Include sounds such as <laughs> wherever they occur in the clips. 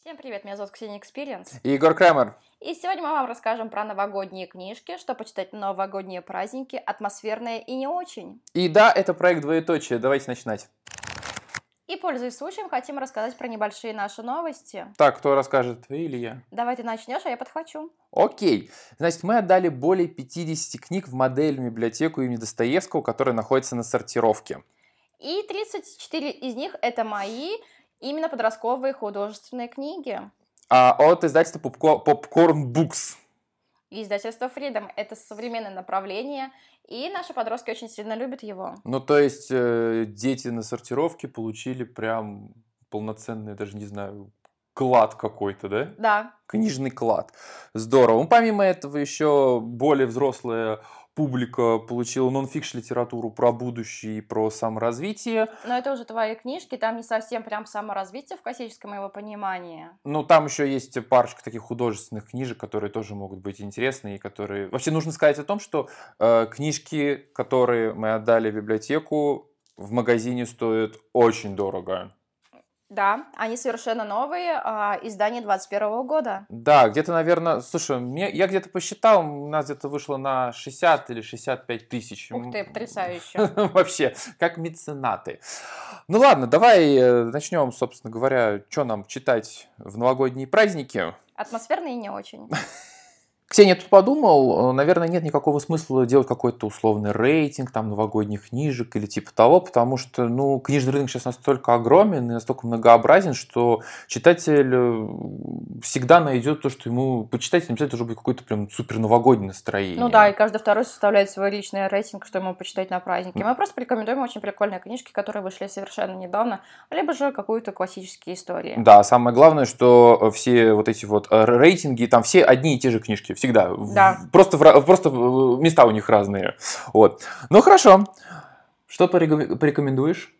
Всем привет, меня зовут Ксения Experience. И Егор Крамер. И сегодня мы вам расскажем про новогодние книжки, что почитать на новогодние праздники, атмосферные и не очень. И да, это проект двоеточие. Давайте начинать. И, пользуясь случаем, хотим рассказать про небольшие наши новости. Так, кто расскажет, вы или я? Давай ты начнешь, а я подхвачу. Окей. Значит, мы отдали более 50 книг в модельную библиотеку имени Достоевского, которая находится на сортировке. И 34 из них это мои именно подростковые художественные книги. А от издательства Popco- Popcorn Books. И издательство Freedom – это современное направление, и наши подростки очень сильно любят его. Ну, то есть, э, дети на сортировке получили прям полноценный, даже не знаю, клад какой-то, да? Да, Книжный клад. Здорово. Ну, помимо этого, еще более взрослая публика получила нон-фикшн литературу про будущее и про саморазвитие. но это уже твои книжки, там не совсем прям саморазвитие в классическом его понимании. Ну, там еще есть парочка таких художественных книжек, которые тоже могут быть интересны и которые... Вообще нужно сказать о том, что э, книжки, которые мы отдали в библиотеку, в магазине стоят очень дорого. Да, они совершенно новые, а, издание 21 года. Да, где-то, наверное, слушай, мне, я где-то посчитал, у нас где-то вышло на 60 или 65 тысяч. Ух ты, потрясающе. <laughs> Вообще, как меценаты. Ну ладно, давай э, начнем, собственно говоря, что нам читать в новогодние праздники. Атмосферные не очень. <laughs> Ксения, тут подумал, э, наверное, нет никакого смысла делать какой-то условный рейтинг там новогодних книжек или типа того, потому что, ну, книжный рынок сейчас настолько огромен и настолько многообразен, что читатель э, всегда найдет то, что ему почитать, не обязательно должно быть какое-то прям супер новогоднее настроение. Ну да, и каждый второй составляет свой личный рейтинг, что ему почитать на празднике. Мы просто порекомендуем очень прикольные книжки, которые вышли совершенно недавно, либо же какую-то классические истории. Да, самое главное, что все вот эти вот э, рейтинги, там все одни и те же книжки, всегда. Да. Просто, просто места у них разные. Вот. Ну хорошо. Что порекоме- порекомендуешь?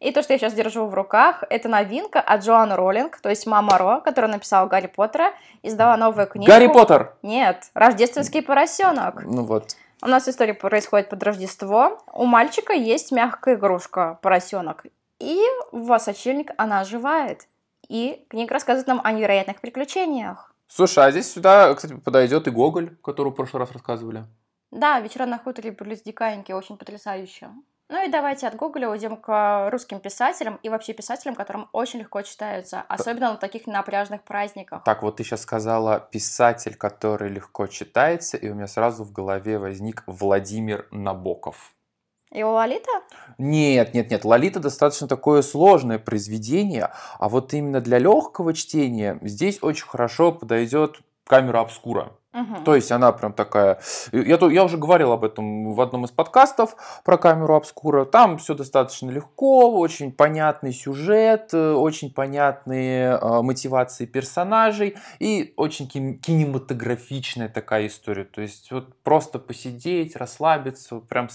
И то, что я сейчас держу в руках, это новинка от Джоан Роллинг, то есть Мама Ро, которая написала Гарри Поттера, издала новую книгу. Гарри Поттер! Нет, Рождественский поросенок. Ну вот. У нас история происходит под Рождество. У мальчика есть мягкая игрушка, поросенок. И в сочельник она оживает. И книга рассказывает нам о невероятных приключениях. Слушай, а здесь сюда, кстати, подойдет и Гоголь, который в прошлый раз рассказывали. Да, «Вечера на хуторе плюс диканьки» очень потрясающе. Ну и давайте от Гоголя уйдем к русским писателям и вообще писателям, которым очень легко читаются, особенно на таких напряжных праздниках. Так, вот ты сейчас сказала писатель, который легко читается, и у меня сразу в голове возник Владимир Набоков. И у Лолита? Нет, нет, нет, Лолита достаточно такое сложное произведение, а вот именно для легкого чтения здесь очень хорошо подойдет камера обскура. Мгм. То есть она прям такая... Я, то- я уже говорил об этом в одном из подкастов про камеру обскура. Там все достаточно легко, очень понятный сюжет, э, очень понятные э, мотивации персонажей и очень кин- кинематографичная такая история. То есть вот просто посидеть, расслабиться, прям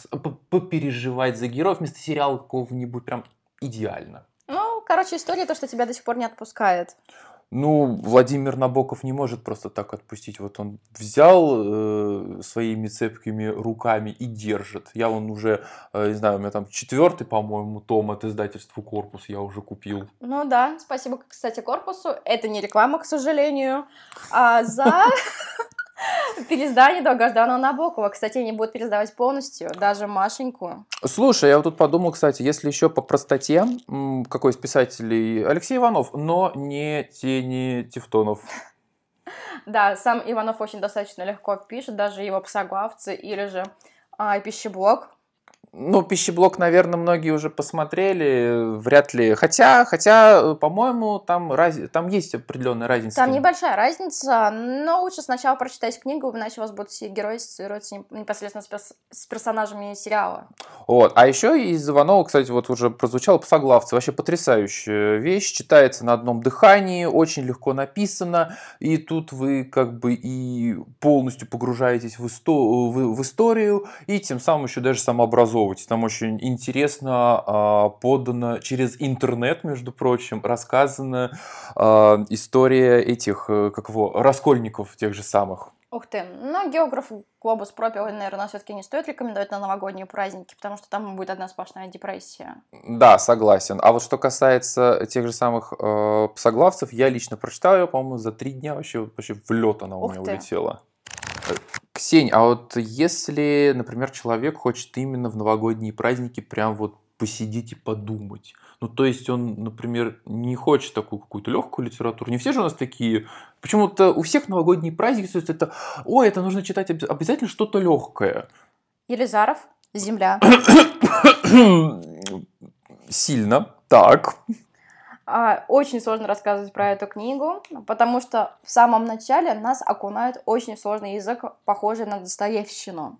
попереживать за героев вместо сериала какого-нибудь прям идеально. Ну, короче, история то, что тебя до сих пор не отпускает. Ну, Владимир Набоков не может просто так отпустить. Вот он взял э, своими цепкими руками и держит. Я он уже, э, не знаю, у меня там четвертый, по-моему, том от издательства «Корпус» я уже купил. Ну да, спасибо, кстати, корпусу. Это не реклама, к сожалению. А за <laughs> переиздание долгожданного Набокова. Кстати, они будут переиздавать полностью, даже Машеньку. Слушай, я вот тут подумал, кстати, если еще по простоте, какой из писателей? Алексей Иванов, но не Тени Тевтонов. Да, сам Иванов очень достаточно легко пишет, даже его псоглавцы или же а, пищеблок. Ну, пищеблок, наверное, многие уже посмотрели, вряд ли. Хотя, хотя, э, по-моему, там, раз... там есть определенная разница. Там небольшая разница, но лучше сначала прочитать книгу, иначе у вас будут все герои ассоциироваться непосредственно с, перс- с персонажами сериала. Вот. А еще из Иванова, кстати, вот уже прозвучало псоглавцы. Вообще потрясающая вещь. Читается на одном дыхании, очень легко написано. И тут вы как бы и полностью погружаетесь в, исто- в, в историю, и тем самым еще даже самообразовываетесь. Там очень интересно а, подано через интернет, между прочим, рассказана а, история этих, э, как его, раскольников тех же самых. Ух ты. Ну, географ Глобус пропил, наверное, все-таки не стоит рекомендовать на новогодние праздники, потому что там будет одна сплошная депрессия. Да, согласен. А вот что касается тех же самых э, псоглавцев, я лично прочитал ее, по-моему, за три дня вообще, вообще в лед она у Ух меня ты. улетела. Ксень, а вот если, например, человек хочет именно в новогодние праздники прям вот посидеть и подумать, ну, то есть он, например, не хочет такую какую-то легкую литературу. Не все же у нас такие. Почему-то у всех новогодние праздники, то есть это, ой, это нужно читать обяз- обязательно что-то легкое. Елизаров, Земля. <coughs> Сильно. Так. А, Очень сложно рассказывать про эту книгу, потому что в самом начале нас окунает очень сложный язык, похожий на Достоевщину.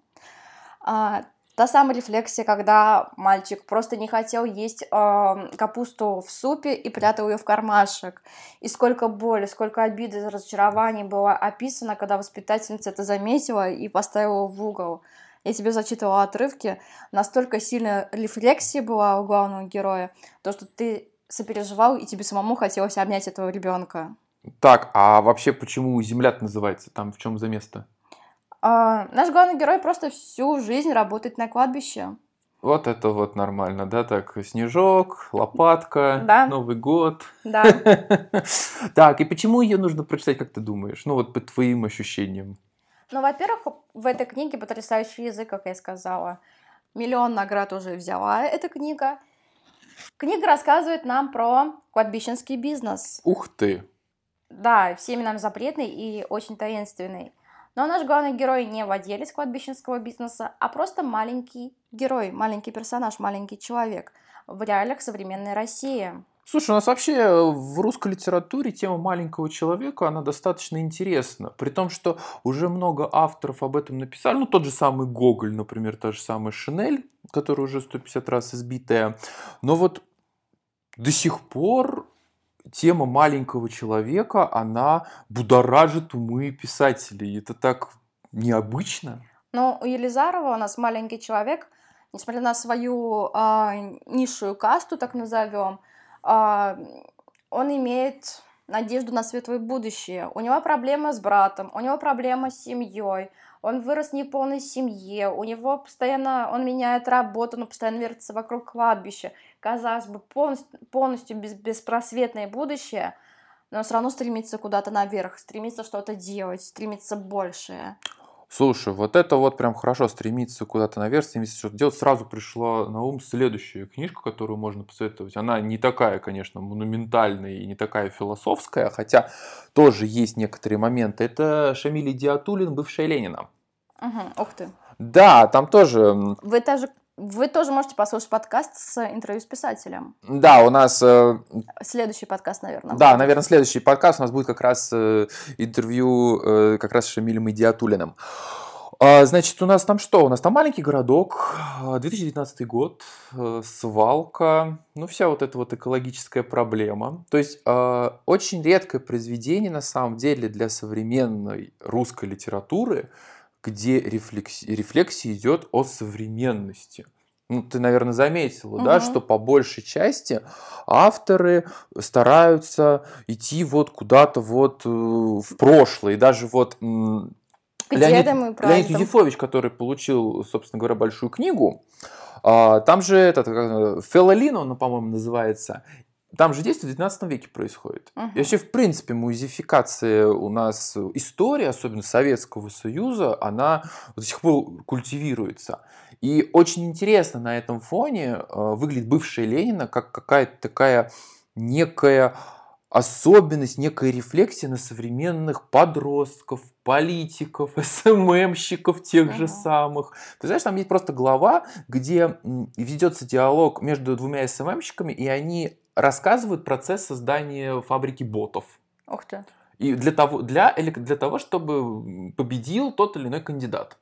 А, Та самая рефлексия, когда мальчик просто не хотел есть а, капусту в супе и прятал ее в кармашек. И сколько боли, сколько обиды, разочарований было описано, когда воспитательница это заметила и поставила в угол. Я тебе зачитывала отрывки. Настолько сильная рефлексия была у главного героя, то, что ты сопереживал, и тебе самому хотелось обнять этого ребенка. Так, а вообще почему земля называется? Там в чем за место? А, наш главный герой просто всю жизнь работает на кладбище. Вот это вот нормально, да, так, снежок, лопатка, Да. Новый год. Да. <laughs> Так, и почему ее нужно прочитать, как ты думаешь? Ну вот по твоим ощущениям. Ну, во-первых, в этой книге потрясающий язык, как я сказала. Миллион наград уже взяла эта книга. Книга рассказывает нам про кладбищенский бизнес. Ух ты! Да, всеми нам запретный и очень таинственный. Но наш главный герой не владелец кладбищенского бизнеса, а просто маленький герой, маленький персонаж, маленький человек в реалиях современной России. Слушай, у нас вообще в русской литературе тема маленького человека, она достаточно интересна. При том, что уже много авторов об этом написали. Ну, тот же самый Гоголь, например, та же самая Шинель, которая уже 150 раз избитая. Но вот до сих пор тема маленького человека, она будоражит умы писателей. Это так необычно. Но у Елизарова у нас маленький человек, несмотря на свою а, низшую касту, так назовем, он имеет надежду на светлое будущее. У него проблемы с братом, у него проблемы с семьей, он вырос в неполной семье, у него постоянно, он меняет работу, но постоянно вертится вокруг кладбища. Казалось бы, полностью, полностью без, беспросветное будущее, но он все равно стремится куда-то наверх, стремится что-то делать, стремится большее. Слушай, вот это вот прям хорошо стремиться куда-то наверх, стремиться что-то делать. Сразу пришла на ум следующая книжка, которую можно посоветовать. Она не такая, конечно, монументальная и не такая философская, хотя тоже есть некоторые моменты. Это Шамиль Диатулин, бывшая Ленина. Угу, ух ты. Да, там тоже, Вы тоже, вы тоже можете послушать подкаст с интервью с писателем. да, у нас э, Следующий подкаст, наверное. Да, будет. наверное, следующий подкаст у нас будет как раз э, интервью э, как раз с Шамилем Идиатулиным. А, Значит, у нас там что? У нас там маленький городок, а, 2019 год, э, свалка, ну вся вот эта вот экологическая проблема. То есть э, очень редкое произведение на самом деле для современной русской литературы, где рефлекси- рефлексия идет о современности. Ну, ты, наверное, заметила, да, Мгм. что по большей части авторы стараются идти вот куда-то вот э, в прошлое. И даже вот Леонид, Леонид. Юзефович, который получил, собственно говоря, большую книгу, а, там же этот, как, Фелолин, он, по-моему, называется, там же действие в 19 веке происходит. Мгм. И вообще, в принципе, музификация у нас истории, особенно Советского Союза, она до сих пор культивируется. И очень интересно на этом фоне э, выглядит бывшая Ленина как какая-то такая некая особенность, некая рефлексия на современных подростков, политиков, <laughs> СММщиков тех же самых. Ты знаешь, там есть просто глава, где ведется диалог между двумя СММщиками, и они рассказывают процесс создания фабрики ботов. Ух ты. И для того, для, для того, чтобы победил тот или иной кандидат.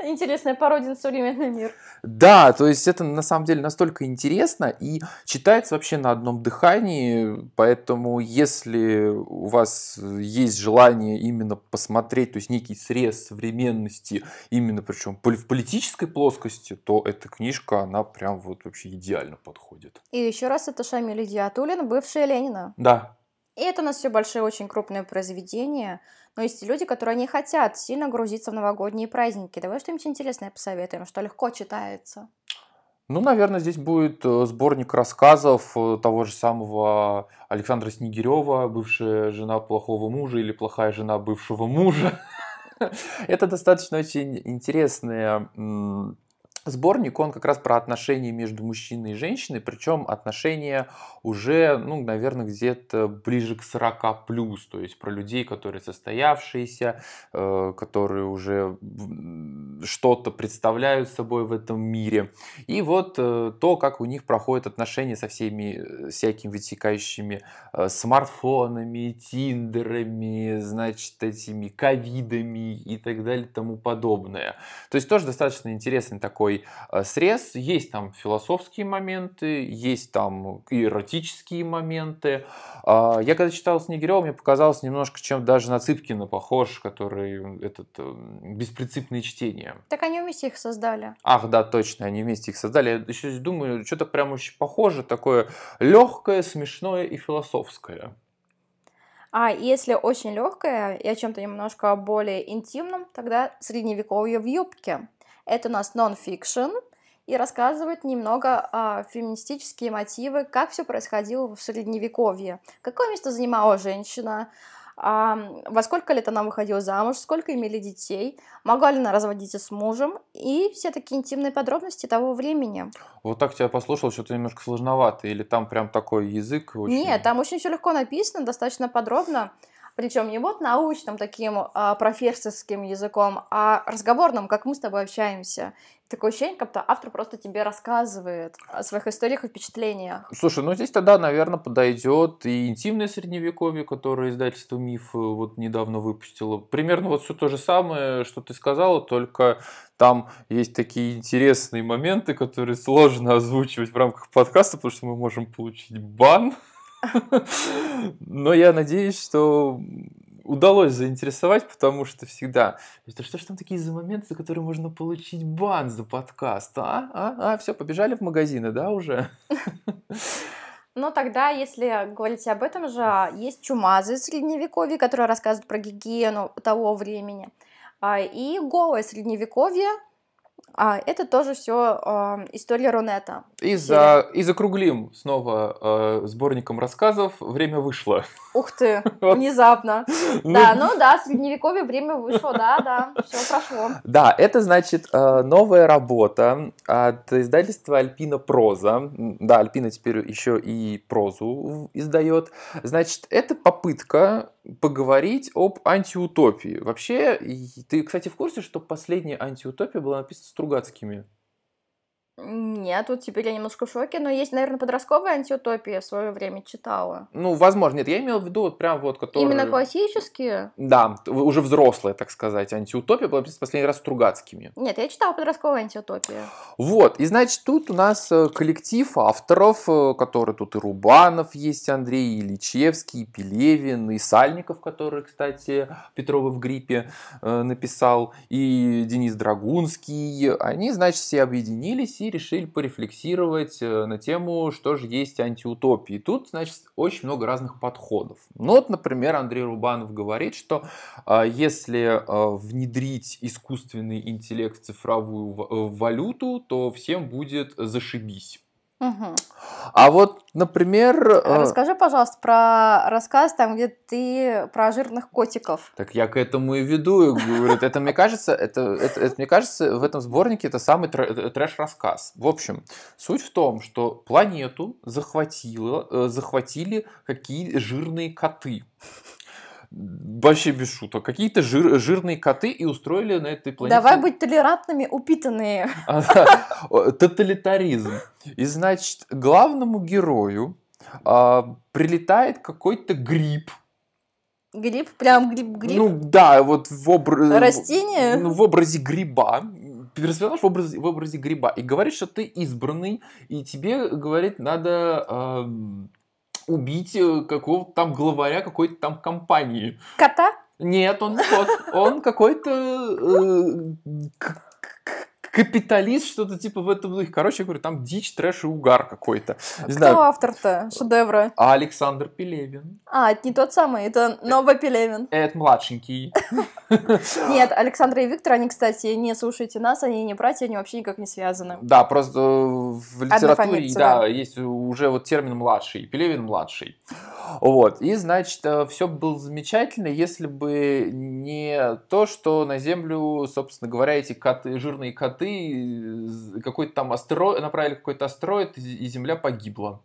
Интересная пародия на современный мир. Да, то есть это на самом деле настолько интересно и читается вообще на одном дыхании, поэтому если у вас есть желание именно посмотреть, то есть некий срез современности, именно причем в политической плоскости, то эта книжка, она прям вот вообще идеально подходит. И еще раз, это Шамиль Диатулин, бывшая Ленина. Да, И это у нас все большие, очень крупные произведения. Но есть люди, которые не хотят сильно грузиться в новогодние праздники. Давай что-нибудь интересное посоветуем, что легко читается. Ну, наверное, здесь будет э, сборник рассказов э, того же самого Александра Снегирева, бывшая жена плохого мужа или плохая жена бывшего мужа. <laughs> Это достаточно очень интересная сборник, он как раз про отношения между мужчиной и женщиной, причем отношения уже, ну, наверное, где-то ближе к 40 плюс, то есть про людей, которые состоявшиеся, э, которые уже что-то представляют собой в этом мире. И вот э, то, как у них проходят отношения со всеми э, всякими вытекающими смартфонами, тиндерами, значит, этими ковидами и так далее тому подобное. То есть тоже достаточно интересный такой э, срез. Есть там философские моменты, есть там эротические моменты. А, я когда читал Снегирева, мне показалось немножко, чем даже на Цыпкина похож, который этот э, беспринципное чтение. Так они вместе их создали. Ах, да, точно, они вместе их создали. Я еще думаю, что-то прям очень похоже, такое легкое, смешное и философское. А если очень легкое и о чем-то немножко более интимном, тогда средневековье в юбке. Это у нас нон-фикшн и рассказывает немного а, феминистические мотивы, как все происходило в Средневековье, какое место занимала женщина, во сколько лет она выходила замуж, сколько имели детей, могла ли она разводиться с мужем и все такие интимные подробности того времени. Вот так тебя послушал, что-то немножко сложновато, или там прям такой язык очень... Нет, там очень все легко написано, достаточно подробно причем не вот научным таким а, профессорским языком, а разговорным, как мы с тобой общаемся. Такое ощущение, как будто автор просто тебе рассказывает о своих историях и впечатлениях. Слушай, ну здесь тогда, наверное, подойдет и интимное средневековье, которое издательство «Миф» вот недавно выпустило. Примерно вот все то же самое, что ты сказала, только там есть такие интересные моменты, которые сложно озвучивать в рамках подкаста, потому что мы можем получить бан. <laughs> Но я надеюсь, что удалось заинтересовать, потому что всегда, это что ж там такие за моменты, за которые можно получить бан за подкаст, а? А, а, все, побежали в магазины, да, уже? <laughs> Ну, тогда, если говорить об этом же, есть чумазы средневековья, которые рассказывают про гигиену того времени. А, и голое средневековье, а это тоже все э, история Рунета. И, за, и закруглим снова э, сборником рассказов. Время вышло. Ух ты, <laughs> внезапно. <laughs> Ну да, ну да, средневековье время вышло, да, да, <laughs> все прошло. Да, это значит э, новая работа от издательства Альпина Проза. Да, Альпина теперь еще и прозу издает. Значит, это попытка поговорить об антиутопии. Вообще, ты, кстати, в курсе, что последняя антиутопия была написана Стругацкими? Нет, вот теперь я немножко в шоке, но есть, наверное, подростковая антиутопия в свое время читала. Ну, возможно, нет, я имел в виду вот прям вот, которые... Именно классические? Да, уже взрослая, так сказать, антиутопия была последний раз Стругацкими. Нет, я читала подростковую антиутопию. Вот, и значит, тут у нас э, коллектив авторов, э, которые тут и Рубанов есть, Андрей, и Ильичевский, и Пелевин, и Сальников, который, кстати, Петрова в гриппе э, написал, и Денис Драгунский. Они, значит, все объединились и решили порефлексировать э, на тему, что же есть антиутопии. Тут, значит, очень много разных подходов. Ну вот, например, Андрей Рубанов говорит, что э, если э, внедрить искусственный интеллект в цифровую валюту, то всем будет зашибись. Угу. А вот, например... Э, Расскажи, пожалуйста, про рассказ, там, где ты про жирных котиков. Так я к этому и веду. Говорит, это, мне кажется, это, это, это, мне кажется, в этом сборнике это самый э, трэш-рассказ. В общем, суть в том, что планету захватило, э, захватили какие жирные коты вообще без шуток, какие-то жир, жирные коты и устроили на этой планете... Давай быть толерантными, упитанные. <laughs> Тоталитаризм. И, значит, главному герою а, прилетает какой-то гриб, Гриб? Прям гриб-гриб? Ну да, вот в образе... Растение? Ну, в образе гриба. Персонаж в образе, в образе гриба. И говорит, что ты избранный, и тебе, говорит, надо... Э, убить э, какого-то там главаря какой-то там компании. Кота? Нет, он не кот. Он какой-то э, капиталист, что-то типа в этом духе. Короче, я говорю, там дичь, трэш и угар какой-то. Не Кто знаю. автор-то шедевра? А Александр Пелевин. А, это не тот самый, это Новый Пелевин. Это младшенький. <laughs> Нет, Александр и Виктор, они, кстати, не слушайте нас, они не братья, они вообще никак не связаны. Да, просто э, в литературе, да. есть уже вот термин младший, Пелевин младший. Вот, и, значит, все было замечательно, если бы не то, что на Землю, собственно говоря, эти коты, жирные коты, э, какой-то там астероид, направили какой-то астероид, и Земля погибла.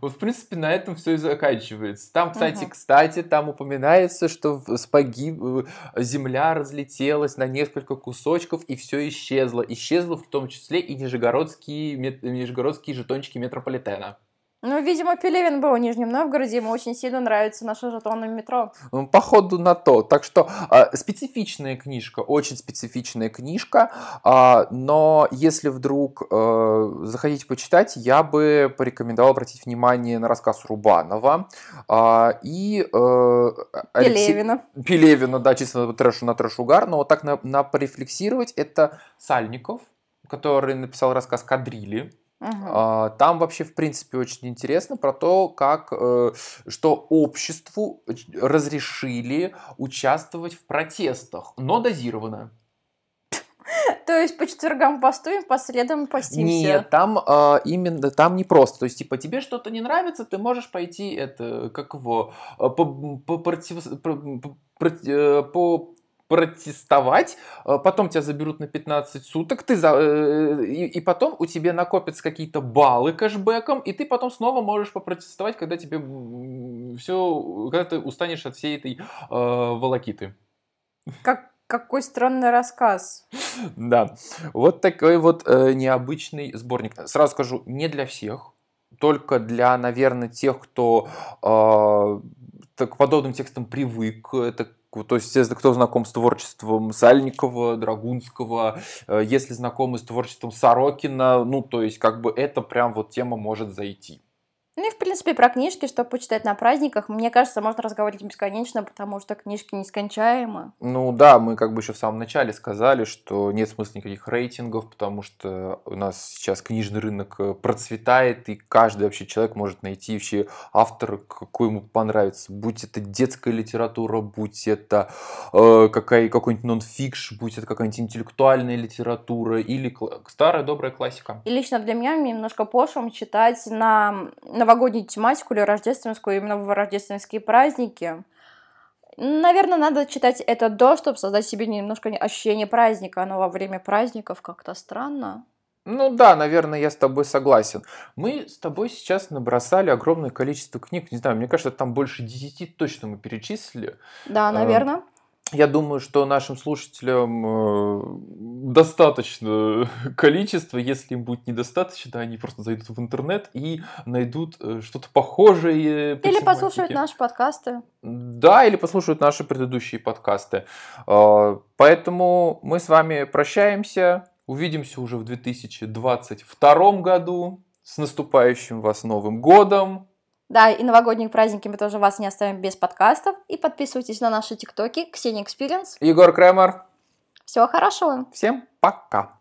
Вот, в принципе, на этом все и заканчивается. Там, кстати, Мгм. кстати, там упоминается, что погиб... э, Земля разлетелась на несколько кусочков, и все исчезло. Исчезло в том числе и нижегородские, мет- нижегородские жетончики метрополитена. Ну, видимо, Пелевин был в Нижнем Новгороде, ему очень сильно нравятся наши жетоны метро. Ну, Походу на то. Так что а, специфичная книжка, очень специфичная книжка, а, но если вдруг э, захотите почитать, я бы порекомендовал обратить внимание на рассказ Рубанова а, и э, Алексей- Пелевина. Пелевина, да, чисто на трэш, на трэш-угар, но вот так на, на порефлексировать, это Сальников, который написал рассказ «Кадрили». А, Там вообще, в принципе, очень интересно про то, как, э, что обществу разрешили участвовать в протестах, но дозированно. <laughs> То есть по четвергам постуем, по средам постимся. Нет, там а, именно, там не просто. То есть, типа, тебе что-то не нравится, ты можешь пойти, это, как его, а, по, по, против- про- по- э, по- протестовать, а потом тебя заберут на 15 суток, ты за, э, и, и потом у тебя накопятся какие-то баллы кэшбэком, и ты потом снова можешь попротестовать, когда тебе все, когда ты устанешь от всей этой э, волокиты. Как, какой странный рассказ. Да, вот такой вот э, необычный сборник. Сразу скажу, не для всех, только для, наверное, тех, кто э, так, к подобным текстам привык. Это то есть, естественно, кто знаком с творчеством Сальникова, Драгунского, э, если знакомы с творчеством Сорокина, ну, то есть, как бы это прям вот тема может зайти. Ну и, в принципе, про книжки, что почитать на праздниках, мне кажется, можно разговаривать бесконечно, потому что книжки нескончаемы. Ну да, мы как бы еще в самом начале сказали, что нет смысла никаких рейтингов, потому что у нас сейчас книжный рынок э, процветает, и каждый вообще человек может найти вообще автора, какой ему понравится. Будь это детская литература, будь это э, какая, какой-нибудь нонфикш, будь это какая-нибудь интеллектуальная литература или старая добрая классика. И лично для меня немножко пошлым читать на новогоднюю тематику или рождественскую, именно в рождественские праздники. Наверное, надо читать это до, чтобы создать себе немножко ощущение праздника, но во время праздников как-то странно. Ну да, наверное, я с тобой согласен. Мы с тобой сейчас набросали огромное количество книг. Не знаю, мне кажется, там больше 10 точно мы перечислили. Да, Эм, наверное. Я думаю, что нашим слушателям э, достаточно <laughs> количества. Если им будет недостаточно, они просто зайдут в интернет и найдут э, что-то похожее. по Или послушают наши подкасты. Да, или послушают наши предыдущие подкасты. Э, Поэтому мы с вами прощаемся. Увидимся уже в 2022 году. С наступающим вас Новым годом! Да, и новогодние праздники мы тоже вас не оставим без подкастов. И подписывайтесь на наши тиктоки Ксения Experience. Егор Кремер. Всего хорошего! Всем пока!